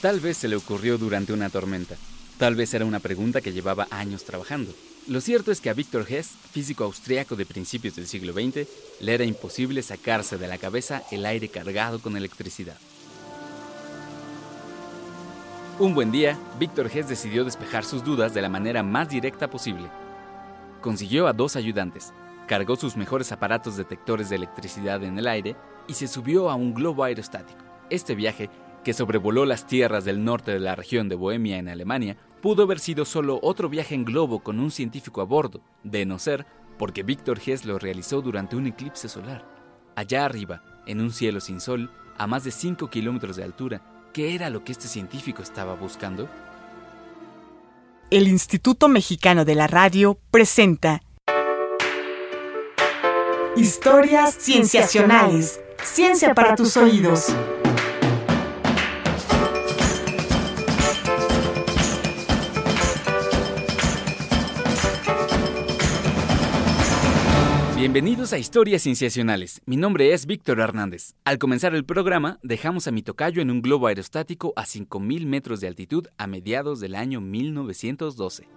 Tal vez se le ocurrió durante una tormenta. Tal vez era una pregunta que llevaba años trabajando. Lo cierto es que a Victor Hess, físico austriaco de principios del siglo XX, le era imposible sacarse de la cabeza el aire cargado con electricidad. Un buen día, Victor Hess decidió despejar sus dudas de la manera más directa posible. Consiguió a dos ayudantes, cargó sus mejores aparatos detectores de electricidad en el aire y se subió a un globo aerostático. Este viaje, que sobrevoló las tierras del norte de la región de Bohemia en Alemania, pudo haber sido solo otro viaje en globo con un científico a bordo, de no ser porque Victor Hess lo realizó durante un eclipse solar. Allá arriba, en un cielo sin sol, a más de 5 kilómetros de altura, ¿Qué era lo que este científico estaba buscando? El Instituto Mexicano de la Radio presenta Historias Cienciacionales. Ciencia para tus oídos. Bienvenidos a Historias Cienciacionales. Mi nombre es Víctor Hernández. Al comenzar el programa, dejamos a mi tocayo en un globo aerostático a 5.000 metros de altitud a mediados del año 1912.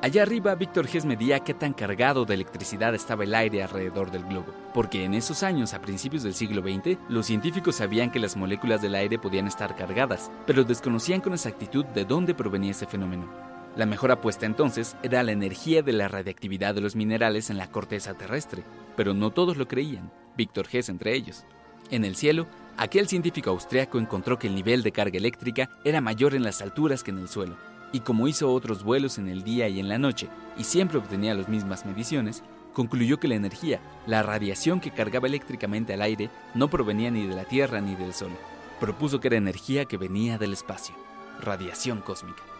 Allá arriba, Víctor Hess medía qué tan cargado de electricidad estaba el aire alrededor del globo, porque en esos años, a principios del siglo XX, los científicos sabían que las moléculas del aire podían estar cargadas, pero desconocían con exactitud de dónde provenía ese fenómeno. La mejor apuesta entonces era la energía de la radiactividad de los minerales en la corteza terrestre, pero no todos lo creían, Víctor Hess entre ellos. En el cielo, aquel científico austriaco encontró que el nivel de carga eléctrica era mayor en las alturas que en el suelo, y como hizo otros vuelos en el día y en la noche y siempre obtenía las mismas mediciones, concluyó que la energía, la radiación que cargaba eléctricamente al aire, no provenía ni de la Tierra ni del Sol. Propuso que era energía que venía del espacio, radiación cósmica.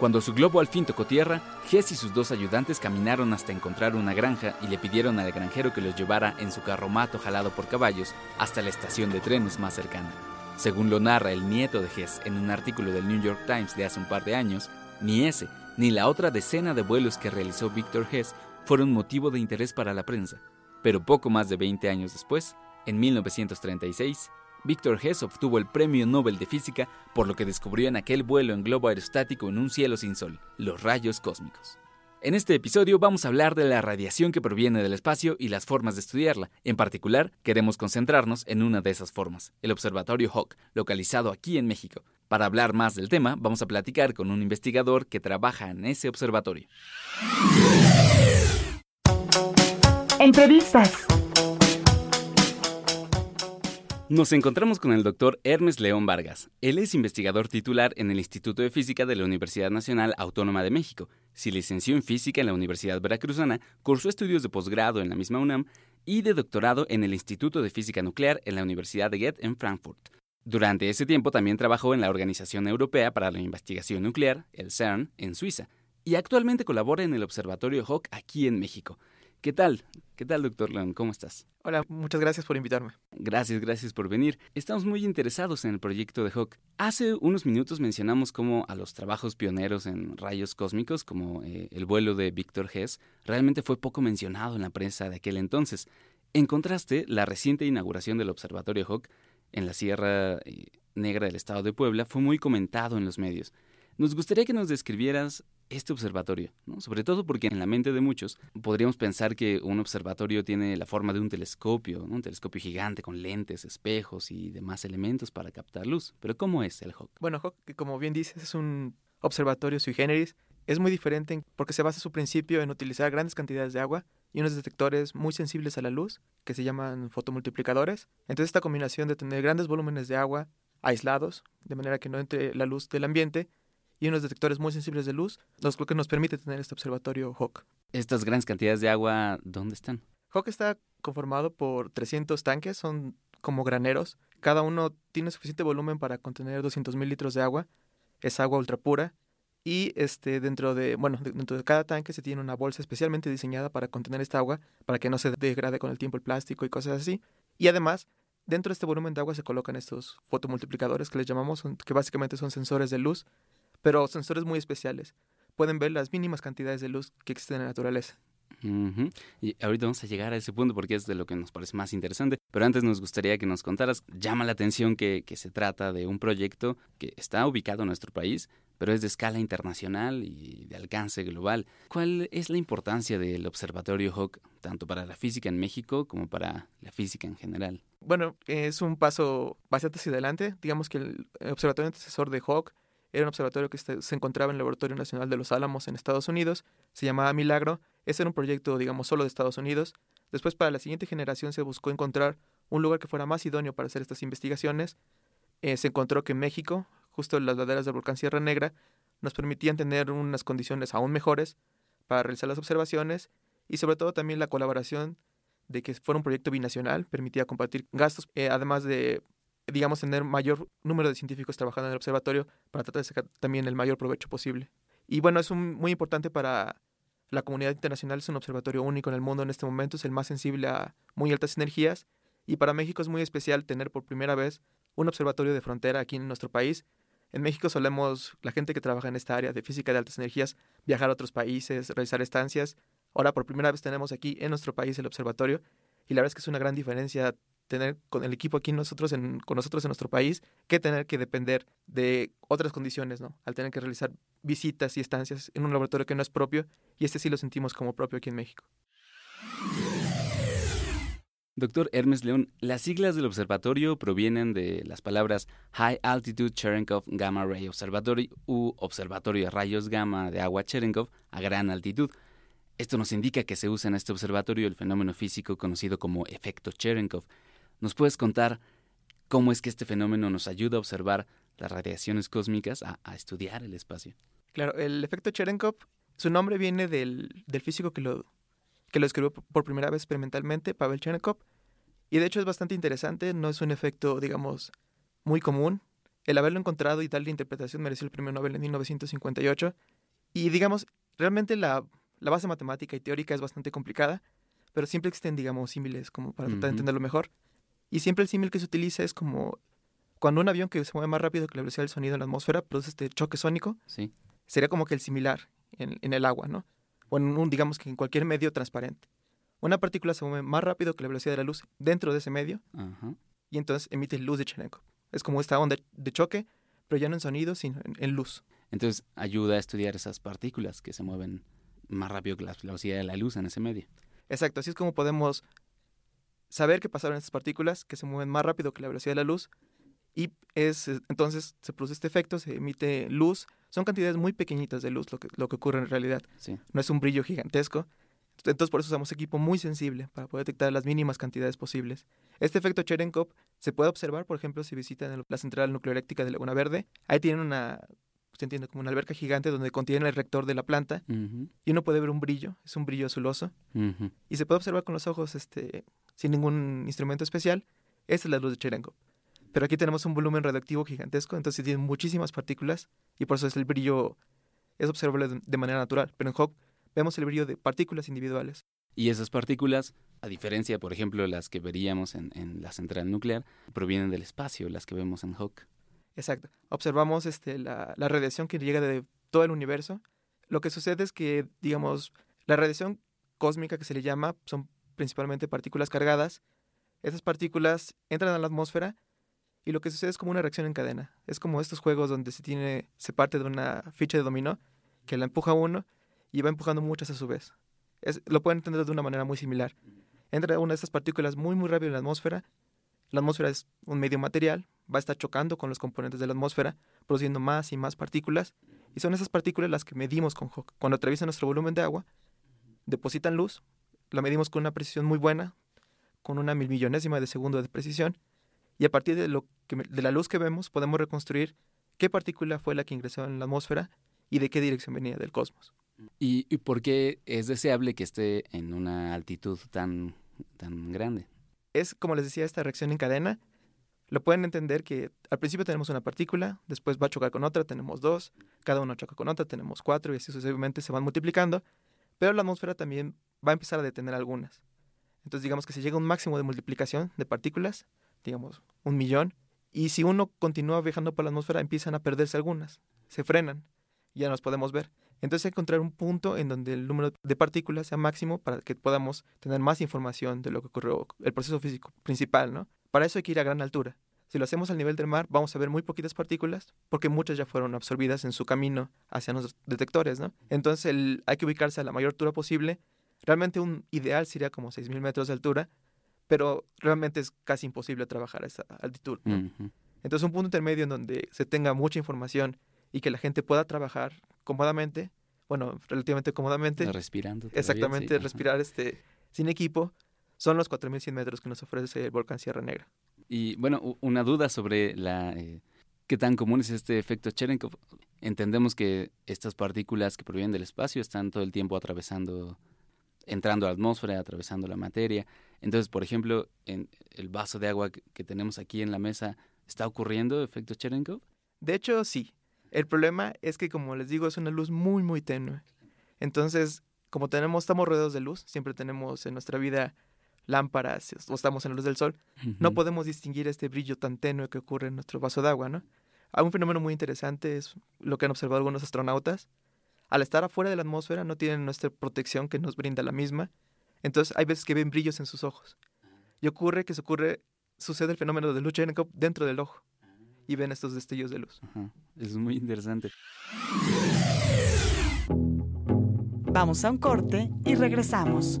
Cuando su globo al fin tocó tierra, Hess y sus dos ayudantes caminaron hasta encontrar una granja y le pidieron al granjero que los llevara en su carromato jalado por caballos hasta la estación de trenes más cercana. Según lo narra el nieto de Hess en un artículo del New York Times de hace un par de años, ni ese ni la otra decena de vuelos que realizó Victor Hess fueron motivo de interés para la prensa. Pero poco más de 20 años después, en 1936, Victor Hess obtuvo el Premio Nobel de Física por lo que descubrió en aquel vuelo en globo aerostático en un cielo sin sol, los rayos cósmicos. En este episodio vamos a hablar de la radiación que proviene del espacio y las formas de estudiarla. En particular, queremos concentrarnos en una de esas formas, el Observatorio Hawk, localizado aquí en México. Para hablar más del tema, vamos a platicar con un investigador que trabaja en ese observatorio. Entrevistas. Nos encontramos con el doctor Hermes León Vargas. Él es investigador titular en el Instituto de Física de la Universidad Nacional Autónoma de México. Se licenció en Física en la Universidad Veracruzana, cursó estudios de posgrado en la misma UNAM y de doctorado en el Instituto de Física Nuclear en la Universidad de Goethe en Frankfurt. Durante ese tiempo también trabajó en la Organización Europea para la Investigación Nuclear, el CERN, en Suiza, y actualmente colabora en el Observatorio Hawk aquí en México. ¿Qué tal? ¿Qué tal, doctor León? ¿Cómo estás? Hola, muchas gracias por invitarme. Gracias, gracias por venir. Estamos muy interesados en el proyecto de Hawk. Hace unos minutos mencionamos cómo a los trabajos pioneros en rayos cósmicos, como eh, el vuelo de Víctor Hess, realmente fue poco mencionado en la prensa de aquel entonces. En contraste, la reciente inauguración del Observatorio Hawk en la Sierra eh, Negra del Estado de Puebla fue muy comentado en los medios. Nos gustaría que nos describieras este observatorio, ¿no? sobre todo porque en la mente de muchos podríamos pensar que un observatorio tiene la forma de un telescopio, un telescopio gigante con lentes, espejos y demás elementos para captar luz. Pero ¿cómo es el Hawk? Bueno, Hawk, como bien dices, es un observatorio sui generis. Es muy diferente porque se basa su principio en utilizar grandes cantidades de agua y unos detectores muy sensibles a la luz, que se llaman fotomultiplicadores. Entonces esta combinación de tener grandes volúmenes de agua aislados, de manera que no entre la luz del ambiente, y unos detectores muy sensibles de luz, lo que nos permite tener este observatorio Hawk. ¿Estas grandes cantidades de agua dónde están? Hawk está conformado por 300 tanques, son como graneros. Cada uno tiene suficiente volumen para contener 200 mil litros de agua. Es agua ultra pura. Y este, dentro, de, bueno, dentro de cada tanque se tiene una bolsa especialmente diseñada para contener esta agua, para que no se degrade con el tiempo el plástico y cosas así. Y además, dentro de este volumen de agua se colocan estos fotomultiplicadores que les llamamos, que básicamente son sensores de luz pero sensores muy especiales. Pueden ver las mínimas cantidades de luz que existen en la naturaleza. Y ahorita vamos a llegar a ese punto porque es de lo que nos parece más interesante. Pero antes nos gustaría que nos contaras, llama la atención que, que se trata de un proyecto que está ubicado en nuestro país, pero es de escala internacional y de alcance global. ¿Cuál es la importancia del Observatorio Hawk, tanto para la física en México como para la física en general? Bueno, es un paso bastante hacia adelante. Digamos que el Observatorio Antecesor de Hawk era un observatorio que se encontraba en el Laboratorio Nacional de los Álamos en Estados Unidos, se llamaba Milagro, ese era un proyecto, digamos, solo de Estados Unidos. Después, para la siguiente generación, se buscó encontrar un lugar que fuera más idóneo para hacer estas investigaciones. Eh, se encontró que México, justo en las laderas del volcán Sierra Negra, nos permitían tener unas condiciones aún mejores para realizar las observaciones y sobre todo también la colaboración de que fuera un proyecto binacional, permitía compartir gastos, eh, además de digamos, tener mayor número de científicos trabajando en el observatorio para tratar de sacar también el mayor provecho posible. Y bueno, es un, muy importante para la comunidad internacional, es un observatorio único en el mundo en este momento, es el más sensible a muy altas energías y para México es muy especial tener por primera vez un observatorio de frontera aquí en nuestro país. En México solemos, la gente que trabaja en esta área de física de altas energías, viajar a otros países, realizar estancias. Ahora por primera vez tenemos aquí en nuestro país el observatorio y la verdad es que es una gran diferencia tener con el equipo aquí nosotros en, con nosotros en nuestro país que tener que depender de otras condiciones, ¿no? Al tener que realizar visitas y estancias en un laboratorio que no es propio y este sí lo sentimos como propio aquí en México. Doctor Hermes León, las siglas del observatorio provienen de las palabras High Altitude Cherenkov Gamma Ray Observatory u Observatorio de Rayos Gamma de Agua Cherenkov a gran altitud. Esto nos indica que se usa en este observatorio el fenómeno físico conocido como efecto Cherenkov, ¿Nos puedes contar cómo es que este fenómeno nos ayuda a observar las radiaciones cósmicas, a, estudiar el espacio? Claro, el efecto Cherenkov, su nombre viene del, físico que lo, que lo escribió por primera vez experimentalmente, Pavel Cherenkov, y de hecho es bastante interesante, no es un efecto, digamos, muy común. El haberlo encontrado y darle interpretación mereció el premio Nobel en 1958. Y digamos, realmente la, base matemática y teórica es bastante complicada, pero siempre existen, digamos, símiles como para tratar de entenderlo mejor. Y siempre el símil que se utiliza es como cuando un avión que se mueve más rápido que la velocidad del sonido en la atmósfera produce este choque sónico. Sí. Sería como que el similar en, el agua, ¿no? O en un, digamos que en cualquier medio transparente. Una partícula se mueve más rápido que la velocidad de la luz dentro de ese medio y entonces emite luz de Cherenkov. Es como esta onda de choque, pero ya no en sonido, sino en, luz. Entonces ayuda a estudiar esas partículas que se mueven más rápido que la velocidad de la luz en ese medio. Exacto, así es como podemos saber qué pasaron estas partículas que se mueven más rápido que la velocidad de la luz y es entonces se produce este efecto, se emite luz, son cantidades muy pequeñitas de luz lo que, lo que ocurre en realidad, no es un brillo gigantesco, entonces por eso usamos equipo muy sensible para poder detectar las mínimas cantidades posibles. Este efecto Cherenkov se puede observar, por ejemplo, si visitan la central nucleoeléctrica de Laguna Verde, ahí tienen una se entiende como una alberca gigante donde contiene el rector de la planta y uno puede ver un brillo, es un brillo azuloso. Y se puede observar con los ojos este sin ningún instrumento especial, esta es la luz de Cherenkov. Pero aquí tenemos un volumen radioactivo gigantesco, entonces tiene muchísimas partículas y por eso es el brillo es observable de, manera natural. Pero en Hawk vemos el brillo de partículas individuales. Y esas partículas, a diferencia, por ejemplo, de las que veríamos en, la central nuclear, provienen del espacio, las que vemos en Hawk. Exacto. Observamos este, la, la radiación que llega de todo el universo. Lo que sucede es que, digamos, la radiación cósmica que se le llama son principalmente partículas cargadas. Esas partículas entran a la atmósfera y lo que sucede es como una reacción en cadena. Es como estos juegos donde se tiene se parte de una ficha de dominó que la empuja uno y va empujando muchas a su vez. Lo pueden entender de una manera muy similar. Entra una de estas partículas muy muy rápido en la atmósfera. La atmósfera es un medio material, va a estar chocando con los componentes de la atmósfera, produciendo más y más partículas. Y son esas partículas las que medimos con Hawk. Cuando atraviesan nuestro volumen de agua, depositan luz, la medimos con una precisión muy buena, con una mil millonésima de segundo de precisión, y a partir de, lo que, de la luz que vemos podemos reconstruir qué partícula fue la que ingresó en la atmósfera y de qué dirección venía del cosmos. ¿Y, por qué es deseable que esté en una altitud tan, tan grande? Es, como les decía, esta reacción en cadena. Lo pueden entender que al principio tenemos una partícula, después va a chocar con otra, tenemos dos, cada uno choca con otra, tenemos cuatro y así sucesivamente se van multiplicando, pero la atmósfera también va a empezar a detener algunas. Entonces digamos que si llega un máximo de multiplicación de partículas, digamos un millón, y si uno continúa viajando por la atmósfera empiezan a perderse algunas, se frenan, ya nos podemos ver. Entonces encontrar un punto en donde el número de partículas sea máximo para que podamos tener más información de lo que ocurrió, el proceso físico principal, ¿no? Para eso hay que ir a gran altura. Si lo hacemos al nivel del mar, vamos a ver muy poquitas partículas porque muchas ya fueron absorbidas en su camino hacia los detectores, ¿no? Entonces hay que ubicarse a la mayor altura posible. Realmente un ideal sería como 6.000 metros de altura, pero realmente es casi imposible trabajar a esa altitud. Entonces un punto intermedio en donde se tenga mucha información y que la gente pueda trabajar cómodamente, bueno, relativamente cómodamente. Respirando. Exactamente, respirar este, sin equipo, son los 4.100 metros que nos ofrece el volcán Sierra Negra. Y bueno, una duda sobre la eh, qué tan común es este efecto Cherenkov. Entendemos que estas partículas que provienen del espacio están todo el tiempo atravesando, entrando a la atmósfera, atravesando la materia. Entonces, por ejemplo, en el vaso de agua que tenemos aquí en la mesa, ¿está ocurriendo efecto Cherenkov? De hecho, sí. El problema es que, como les digo, es una luz muy, muy tenue. Entonces, como tenemos, estamos rodeados de luz, siempre tenemos en nuestra vida lámparas o estamos en la luz del sol, no podemos distinguir este brillo tan tenue que ocurre en nuestro vaso de agua, ¿no? Hay un fenómeno muy interesante, es lo que han observado algunos astronautas. Al estar afuera de la atmósfera no tienen nuestra protección que nos brinda la misma, entonces hay veces que ven brillos en sus ojos. Y ocurre que se ocurre, sucede el fenómeno de luz dentro del ojo y ven estos destellos de luz. Es muy interesante. Vamos a un corte y regresamos.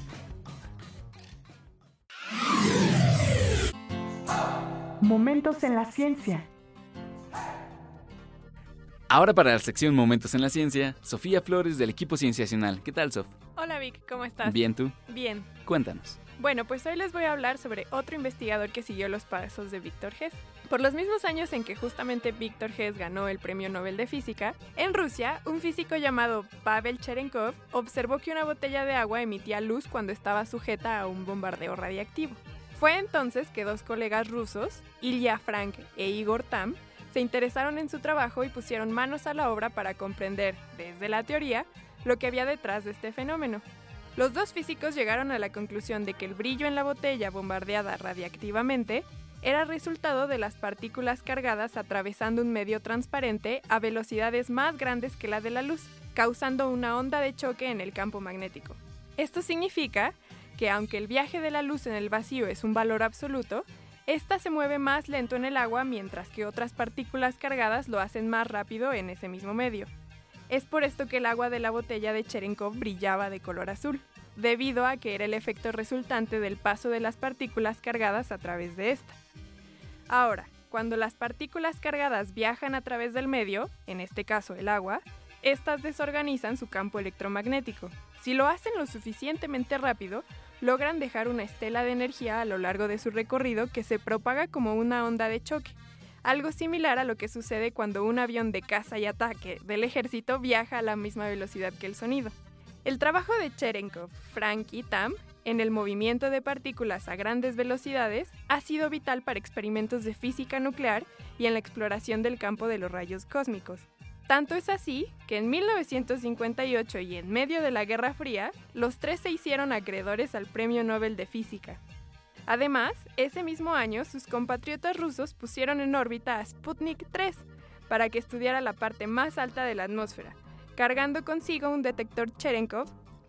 Momentos en la ciencia. Ahora para la sección Momentos en la Ciencia, Sofía Flores del equipo cienciacional. ¿Qué tal, Sof? Hola Vic, ¿cómo estás? Bien, ¿tú? Bien. Cuéntanos. Bueno, pues hoy les voy a hablar sobre otro investigador que siguió los pasos de Víctor Hess. Por los mismos años en que justamente Víctor Hess ganó el Premio Nobel de Física, en Rusia, un físico llamado Pavel Cherenkov observó que una botella de agua emitía luz cuando estaba sujeta a un bombardeo radiactivo. Fue entonces que dos colegas rusos, Ilya Frank e Igor Tam, se interesaron en su trabajo y pusieron manos a la obra para comprender, desde la teoría, lo que había detrás de este fenómeno. Los dos físicos llegaron a la conclusión de que el brillo en la botella bombardeada radiactivamente era resultado de las partículas cargadas atravesando un medio transparente a velocidades más grandes que la de la luz, causando una onda de choque en el campo magnético. Esto significa que aunque el viaje de la luz en el vacío es un valor absoluto, esta se mueve más lento en el agua mientras que otras partículas cargadas lo hacen más rápido en ese mismo medio. Es por esto que el agua de la botella de Cherenkov brillaba de color azul, debido a que era el efecto resultante del paso de las partículas cargadas a través de esta. Ahora, cuando las partículas cargadas viajan a través del medio, en este caso el agua, estas desorganizan su campo electromagnético. Si lo hacen lo suficientemente rápido, logran dejar una estela de energía a lo largo de su recorrido que se propaga como una onda de choque, algo similar a lo que sucede cuando un avión de caza y ataque del ejército viaja a la misma velocidad que el sonido. El trabajo de Cherenkov, Frank y Tam en el movimiento de partículas a grandes velocidades ha sido vital para experimentos de física nuclear y en la exploración del campo de los rayos cósmicos. Tanto es así que en 1958 y en medio de la Guerra Fría, los tres se hicieron acreedores al Premio Nobel de Física. Además, ese mismo año sus compatriotas rusos pusieron en órbita a Sputnik 3 para que estudiara la parte más alta de la atmósfera, cargando consigo un detector Cherenkov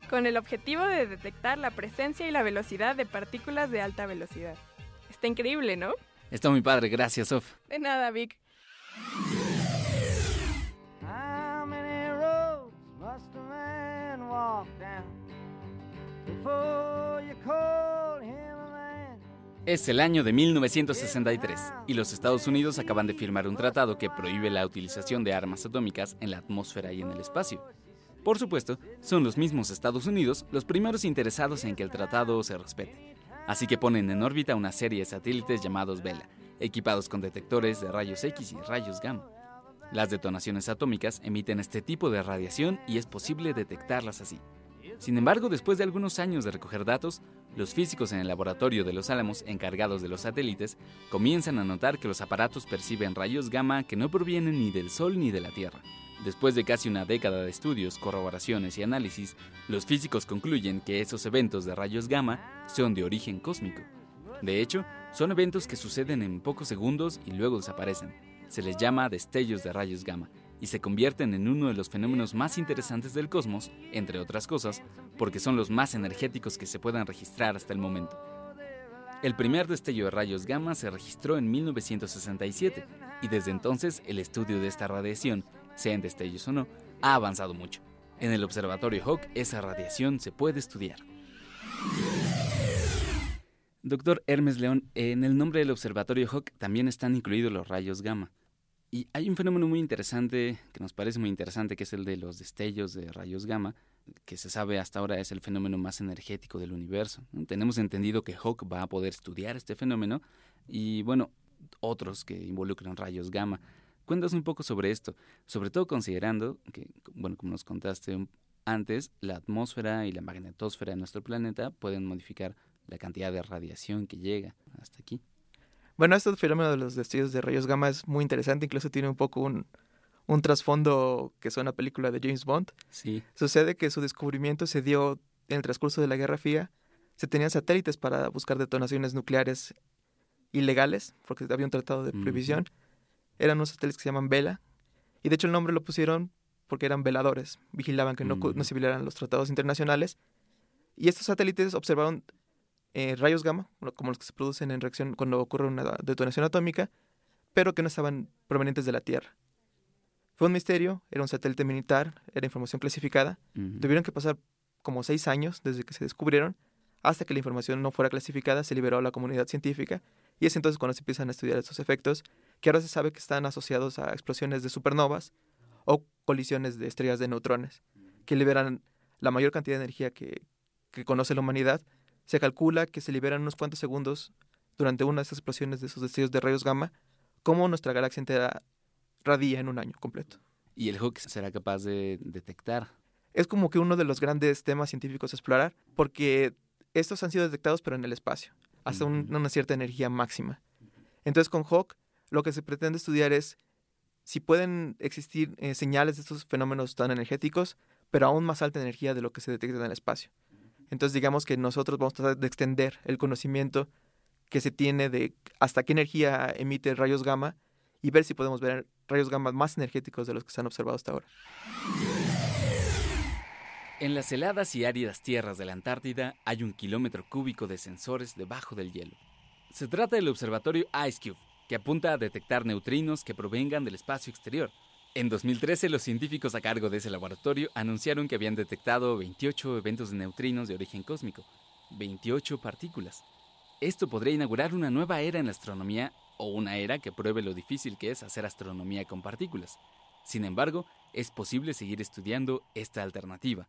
con el objetivo de detectar la presencia y la velocidad de partículas de alta velocidad. Está increíble, ¿no? Está muy padre, gracias, Sof. De nada, Vic. Es el año de 1963 y los Estados Unidos acaban de firmar un tratado que prohíbe la utilización de armas atómicas en la atmósfera y en el espacio. Por supuesto, son los mismos Estados Unidos los primeros interesados en que el tratado se respete. Así que ponen en órbita una serie de satélites llamados Vela, equipados con detectores de rayos X y rayos gamma. Las detonaciones atómicas emiten este tipo de radiación y es posible detectarlas así. Sin embargo, después de algunos años de recoger datos, los físicos en el laboratorio de los Álamos encargados de los satélites comienzan a notar que los aparatos perciben rayos gamma que no provienen ni del Sol ni de la Tierra. Después de casi una década de estudios, corroboraciones y análisis, los físicos concluyen que esos eventos de rayos gamma son de origen cósmico. De hecho, son eventos que suceden en pocos segundos y luego desaparecen. Se les llama destellos de rayos gamma y se convierten en uno de los fenómenos más interesantes del cosmos, entre otras cosas, porque son los más energéticos que se puedan registrar hasta el momento. El primer destello de rayos gamma se registró en 1967 y desde entonces el estudio de esta radiación sean destellos o no, ha avanzado mucho. En el observatorio Hawk esa radiación se puede estudiar. Doctor Hermes León, en el nombre del observatorio Hawk también están incluidos los rayos gamma. Y hay un fenómeno muy interesante, que nos parece muy interesante, que es el de los destellos de rayos gamma, que se sabe hasta ahora es el fenómeno más energético del universo. Tenemos entendido que Hawk va a poder estudiar este fenómeno y, bueno, otros que involucran rayos gamma. Cuéntanos un poco sobre esto, sobre todo considerando que, bueno, como nos contaste antes, la atmósfera y la magnetosfera de nuestro planeta pueden modificar la cantidad de radiación que llega hasta aquí. Bueno, este fenómeno de los destellos de rayos gamma es muy interesante, incluso tiene un poco un, un trasfondo que es una película de James Bond. Sí. Sucede que su descubrimiento se dio en el transcurso de la Guerra Fría. Se tenían satélites para buscar detonaciones nucleares ilegales, porque había un tratado de prohibición eran unos satélites que se llaman Vela. Y de hecho el nombre lo pusieron porque eran veladores, vigilaban que no, no se violaran los tratados internacionales. Y estos satélites observaron eh, rayos gamma, como los que se producen en reacción cuando ocurre una detonación atómica, pero que no estaban provenientes de la Tierra. Fue un misterio, era un satélite militar, era información clasificada. Tuvieron que pasar como seis años desde que se descubrieron hasta que la información no fuera clasificada, se liberó a la comunidad científica y es entonces cuando se empiezan a estudiar estos efectos que ahora se sabe que están asociados a explosiones de supernovas o colisiones de estrellas de neutrones, que liberan la mayor cantidad de energía que, conoce la humanidad. Se calcula que se liberan unos cuantos segundos durante una de esas explosiones de esos destellos de rayos gamma, como nuestra galaxia entera radia en un año completo. ¿Y el Hawk será capaz de detectar? Es como que uno de los grandes temas científicos a explorar, porque estos han sido detectados pero en el espacio, hasta una cierta energía máxima. Entonces con Hawk lo que se pretende estudiar es si pueden existir eh, señales de estos fenómenos tan energéticos, pero aún más alta energía de lo que se detecta en el espacio. Entonces digamos que nosotros vamos a tratar de extender el conocimiento que se tiene de hasta qué energía emite rayos gamma y ver si podemos ver rayos gamma más energéticos de los que se han observado hasta ahora. En las heladas y áridas tierras de la Antártida hay un kilómetro cúbico de sensores debajo del hielo. Se trata del observatorio IceCube, que apunta a detectar neutrinos que provengan del espacio exterior. En 2013, los científicos a cargo de ese laboratorio anunciaron que habían detectado 28 eventos de neutrinos de origen cósmico, 28 partículas. Esto podría inaugurar una nueva era en la astronomía o una era que pruebe lo difícil que es hacer astronomía con partículas. Sin embargo, es posible seguir estudiando esta alternativa.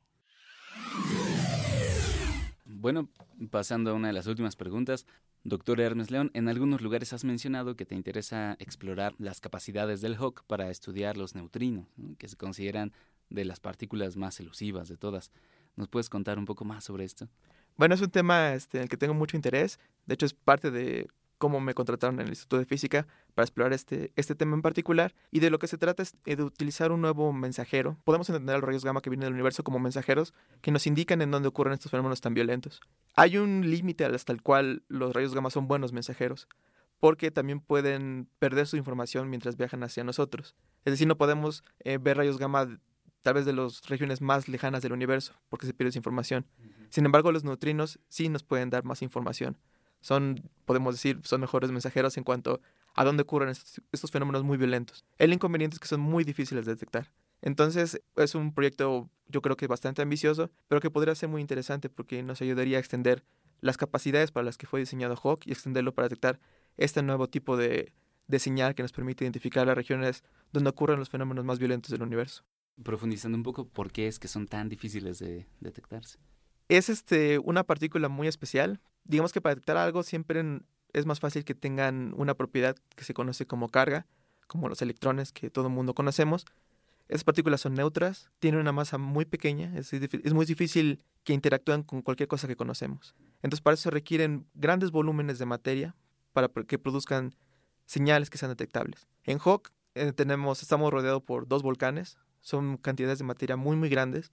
Bueno, pasando a una de las últimas preguntas, doctor Hermes León, en algunos lugares has mencionado que te interesa explorar las capacidades del Hawk para estudiar los neutrinos, que se consideran de las partículas más elusivas de todas. ¿Nos puedes contar un poco más sobre esto? Bueno, es un tema este, en el que tengo mucho interés. De hecho, es parte de cómo me contrataron en el Instituto de Física para explorar este, este tema en particular. Y de lo que se trata es de utilizar un nuevo mensajero. Podemos entender a los rayos gamma que vienen del universo como mensajeros que nos indican en dónde ocurren estos fenómenos tan violentos. Hay un límite hasta el cual los rayos gamma son buenos mensajeros, porque también pueden perder su información mientras viajan hacia nosotros. Es decir, no podemos eh, ver rayos gamma tal vez de las regiones más lejanas del universo, porque se pierde su información. Sin embargo, los neutrinos sí nos pueden dar más información son, podemos decir, son mejores mensajeros en cuanto a dónde ocurren estos, fenómenos muy violentos. El inconveniente es que son muy difíciles de detectar. Entonces, es un proyecto yo creo que bastante ambicioso, pero que podría ser muy interesante porque nos ayudaría a extender las capacidades para las que fue diseñado Hawk y extenderlo para detectar este nuevo tipo de, de señal que nos permite identificar las regiones donde ocurren los fenómenos más violentos del universo. Profundizando un poco, ¿por qué es que son tan difíciles de detectarse? Es este, una partícula muy especial digamos que para detectar algo siempre es más fácil que tengan una propiedad que se conoce como carga, como los electrones que todo el mundo conocemos. Esas partículas son neutras, tienen una masa muy pequeña, es, es muy difícil que interactúen con cualquier cosa que conocemos. Entonces para eso se requieren grandes volúmenes de materia para que produzcan señales que sean detectables. En Hawk eh, tenemos, estamos rodeados por dos volcanes, son cantidades de materia muy muy grandes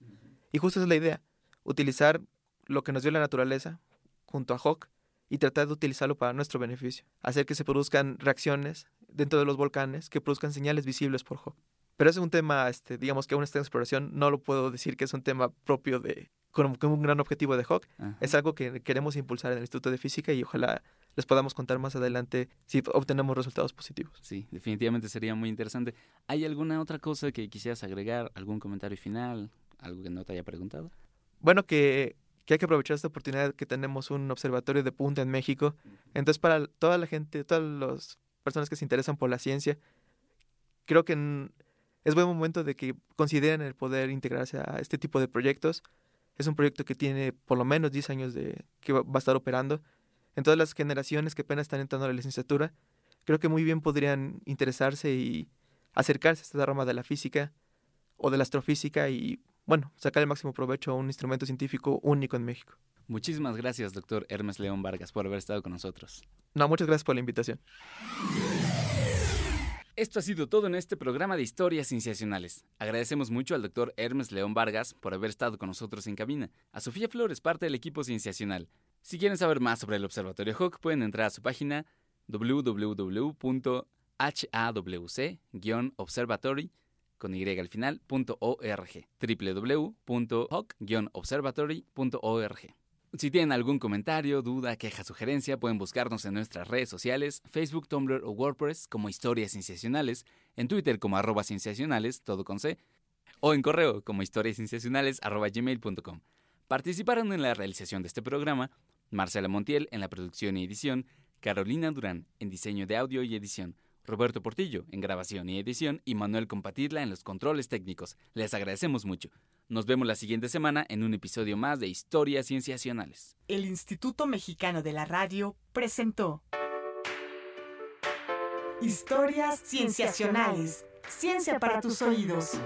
y justo esa es la idea, utilizar lo que nos dio la naturaleza junto a Hawk y tratar de utilizarlo para nuestro beneficio, hacer que se produzcan reacciones dentro de los volcanes que produzcan señales visibles por Hawk. Pero es un tema, este, digamos que aún está en exploración, no lo puedo decir que es un tema propio de, como un gran objetivo de Hawk, es algo que queremos impulsar en el Instituto de Física y ojalá les podamos contar más adelante si obtenemos resultados positivos. Sí, definitivamente sería muy interesante. ¿Hay alguna otra cosa que quisieras agregar? ¿Algún comentario final? ¿Algo que no te haya preguntado? Bueno, que, que hay que aprovechar esta oportunidad que tenemos un observatorio de punta en México. Entonces, para toda la gente, todas las personas que se interesan por la ciencia, creo que es buen momento de que consideren el poder integrarse a este tipo de proyectos. Es un proyecto que tiene por lo menos 10 años de que va a estar operando. En todas las generaciones que apenas están entrando a la licenciatura, creo que muy bien podrían interesarse y acercarse a esta rama de la física o de la astrofísica y bueno, sacar el máximo provecho a un instrumento científico único en México. Muchísimas gracias, doctor Hermes León Vargas, por haber estado con nosotros. No, muchas gracias por la invitación. Esto ha sido todo en este programa de historias cienciacionales. Agradecemos mucho al doctor Hermes León Vargas por haber estado con nosotros en cabina. A Sofía Flores, parte del equipo cienciacional. Si quieren saber más sobre el Observatorio Hawk, pueden entrar a su página www.hawc-observatory con www.hawk-observatory.org. Si tienen algún comentario, duda, queja, sugerencia, pueden buscarnos en nuestras redes sociales, Facebook, Tumblr o WordPress como Historias Cienciacionales, en Twitter como arroba cienciacionales, todo con C, o en correo como historiascienciacionales arroba gmail.com. Participaron en la realización de este programa Marcela Montiel en la producción y edición, Carolina Durán en diseño de audio y edición, Roberto Portillo en grabación y edición y Manuel Compatidla en los controles técnicos. Les agradecemos mucho. Nos vemos la siguiente semana en un episodio más de Historias Cienciacionales. El Instituto Mexicano de la Radio presentó Historias Cienciacionales. Ciencia para tus oídos.